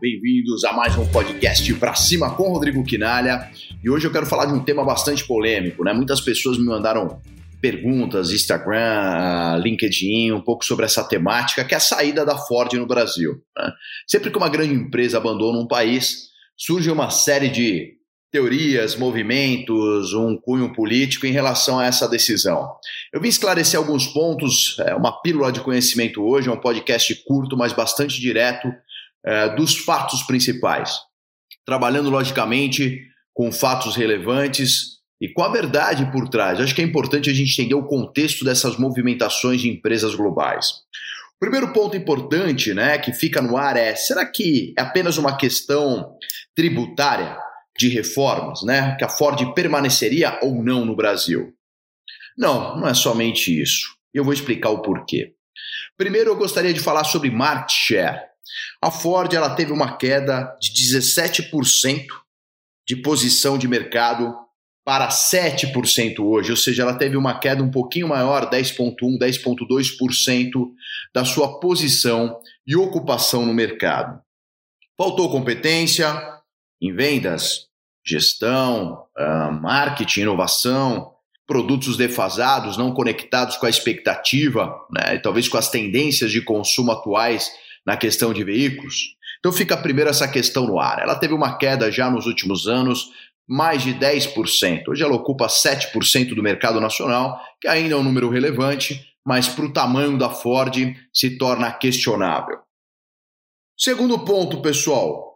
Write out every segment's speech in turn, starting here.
Bem-vindos a mais um podcast Pra Cima com Rodrigo Quinalha. E hoje eu quero falar de um tema bastante polêmico, né? Muitas pessoas me mandaram perguntas, Instagram, LinkedIn, um pouco sobre essa temática, que é a saída da Ford no Brasil. Né? Sempre que uma grande empresa abandona um país, surge uma série de teorias, movimentos, um cunho político em relação a essa decisão. Eu vim esclarecer alguns pontos, é uma pílula de conhecimento hoje, é um podcast curto, mas bastante direto, é, dos fatos principais. Trabalhando, logicamente, com fatos relevantes e com a verdade por trás. Acho que é importante a gente entender o contexto dessas movimentações de empresas globais. O primeiro ponto importante né, que fica no ar é: será que é apenas uma questão tributária? de reformas, né? Que a Ford permaneceria ou não no Brasil. Não, não é somente isso. Eu vou explicar o porquê. Primeiro, eu gostaria de falar sobre market share. A Ford ela teve uma queda de 17% de posição de mercado para 7% hoje, ou seja, ela teve uma queda um pouquinho maior, 10,1%, 10,2% da sua posição e ocupação no mercado. Faltou competência em vendas, gestão, uh, marketing, inovação, produtos defasados, não conectados com a expectativa, né, e talvez com as tendências de consumo atuais na questão de veículos. Então fica primeiro essa questão no ar. Ela teve uma queda já nos últimos anos, mais de 10%. Hoje ela ocupa 7% do mercado nacional, que ainda é um número relevante, mas para o tamanho da Ford se torna questionável. Segundo ponto, pessoal,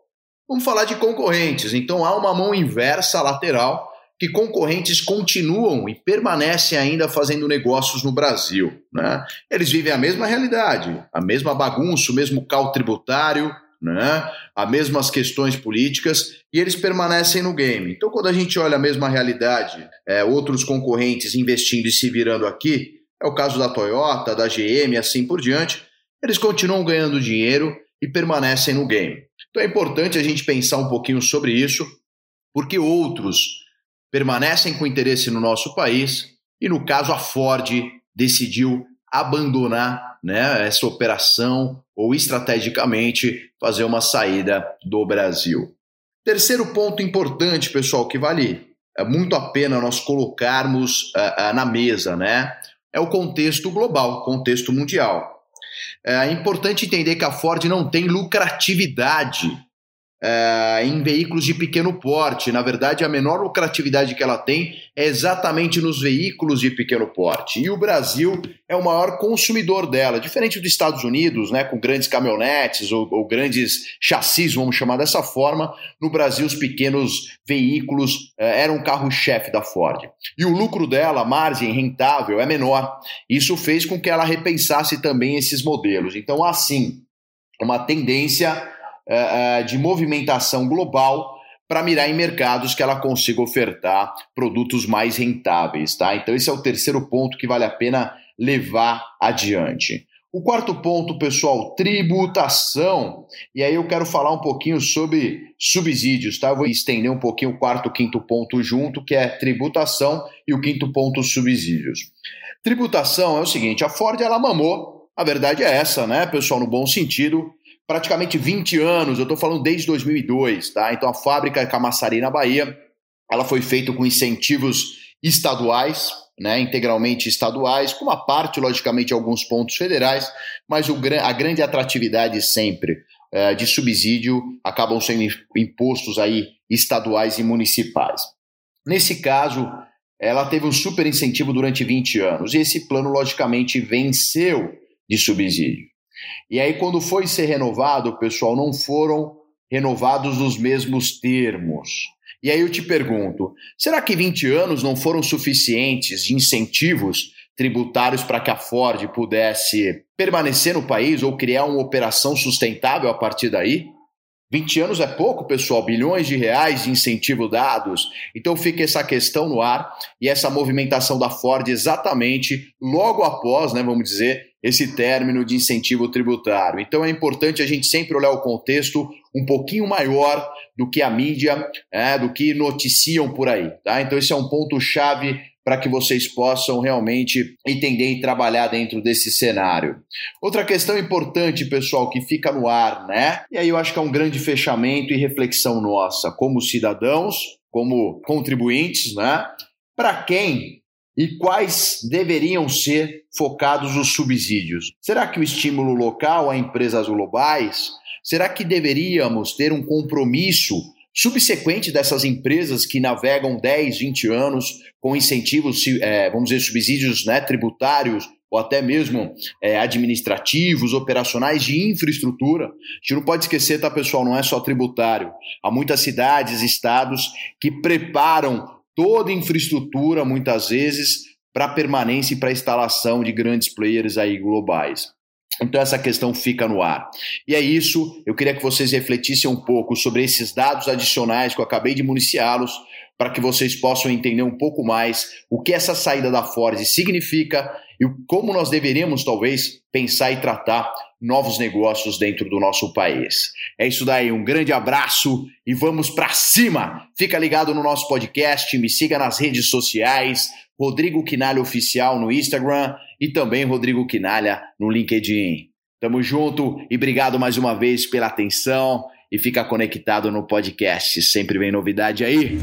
Vamos falar de concorrentes. Então há uma mão inversa lateral que concorrentes continuam e permanecem ainda fazendo negócios no Brasil. Né? Eles vivem a mesma realidade, a mesma bagunça, o mesmo cal tributário, né? as mesmas questões políticas e eles permanecem no game. Então, quando a gente olha a mesma realidade, é, outros concorrentes investindo e se virando aqui, é o caso da Toyota, da GM assim por diante, eles continuam ganhando dinheiro e permanecem no game. Então é importante a gente pensar um pouquinho sobre isso, porque outros permanecem com interesse no nosso país e, no caso, a Ford decidiu abandonar né, essa operação ou estrategicamente fazer uma saída do Brasil. Terceiro ponto importante, pessoal, que vale é muito a pena nós colocarmos uh, uh, na mesa, né? É o contexto global, contexto mundial. É importante entender que a Ford não tem lucratividade é, em veículos de pequeno porte. Na verdade, a menor lucratividade que ela tem é exatamente nos veículos de pequeno porte. E o Brasil é o maior consumidor dela, diferente dos Estados Unidos, né, com grandes caminhonetes ou, ou grandes chassis, vamos chamar dessa forma. No Brasil, os pequenos veículos é, eram carro-chefe da Ford. E o lucro dela, a margem rentável, é menor. Isso fez com que ela repensasse também esses modelos. Então, assim, uma tendência de movimentação global para mirar em mercados que ela consiga ofertar produtos mais rentáveis, tá? Então esse é o terceiro ponto que vale a pena levar adiante. O quarto ponto, pessoal, tributação. E aí eu quero falar um pouquinho sobre subsídios, tá? Eu vou estender um pouquinho o quarto quinto ponto junto, que é tributação, e o quinto ponto, subsídios. Tributação é o seguinte, a Ford ela mamou, a verdade é essa, né, pessoal, no bom sentido, praticamente 20 anos, eu estou falando desde 2002, tá? Então a fábrica Camaçari na Bahia, ela foi feita com incentivos estaduais, né, integralmente estaduais, com uma parte, logicamente, alguns pontos federais, mas o, a grande atratividade sempre é, de subsídio acabam sendo impostos aí estaduais e municipais. Nesse caso, ela teve um super incentivo durante 20 anos, e esse plano, logicamente, venceu de subsídio. E aí, quando foi ser renovado, pessoal, não foram renovados nos mesmos termos. E aí eu te pergunto: será que 20 anos não foram suficientes de incentivos tributários para que a Ford pudesse permanecer no país ou criar uma operação sustentável a partir daí? 20 anos é pouco, pessoal, bilhões de reais de incentivo dados. Então fica essa questão no ar e essa movimentação da Ford exatamente logo após, né, vamos dizer, esse término de incentivo tributário. Então é importante a gente sempre olhar o contexto um pouquinho maior do que a mídia, é, do que noticiam por aí. Tá? Então esse é um ponto chave para que vocês possam realmente entender e trabalhar dentro desse cenário. Outra questão importante, pessoal, que fica no ar, né? E aí eu acho que é um grande fechamento e reflexão nossa, como cidadãos, como contribuintes, né? Para quem e quais deveriam ser focados os subsídios? Será que o estímulo local a empresas globais? Será que deveríamos ter um compromisso subsequente dessas empresas que navegam 10, 20 anos com incentivos, é, vamos dizer, subsídios né, tributários ou até mesmo é, administrativos, operacionais de infraestrutura. A gente não pode esquecer, tá, pessoal? Não é só tributário. Há muitas cidades, estados que preparam toda infraestrutura, muitas vezes, para permanência e para instalação de grandes players aí globais. Então essa questão fica no ar. E é isso, eu queria que vocês refletissem um pouco sobre esses dados adicionais que eu acabei de municiá-los, para que vocês possam entender um pouco mais o que essa saída da Ford significa e como nós deveríamos talvez pensar e tratar novos negócios dentro do nosso país. É isso daí, um grande abraço e vamos para cima. Fica ligado no nosso podcast, me siga nas redes sociais, Rodrigo Quinalha Oficial no Instagram e também Rodrigo Quinalha no LinkedIn. Tamo junto e obrigado mais uma vez pela atenção e fica conectado no podcast. Sempre vem novidade aí.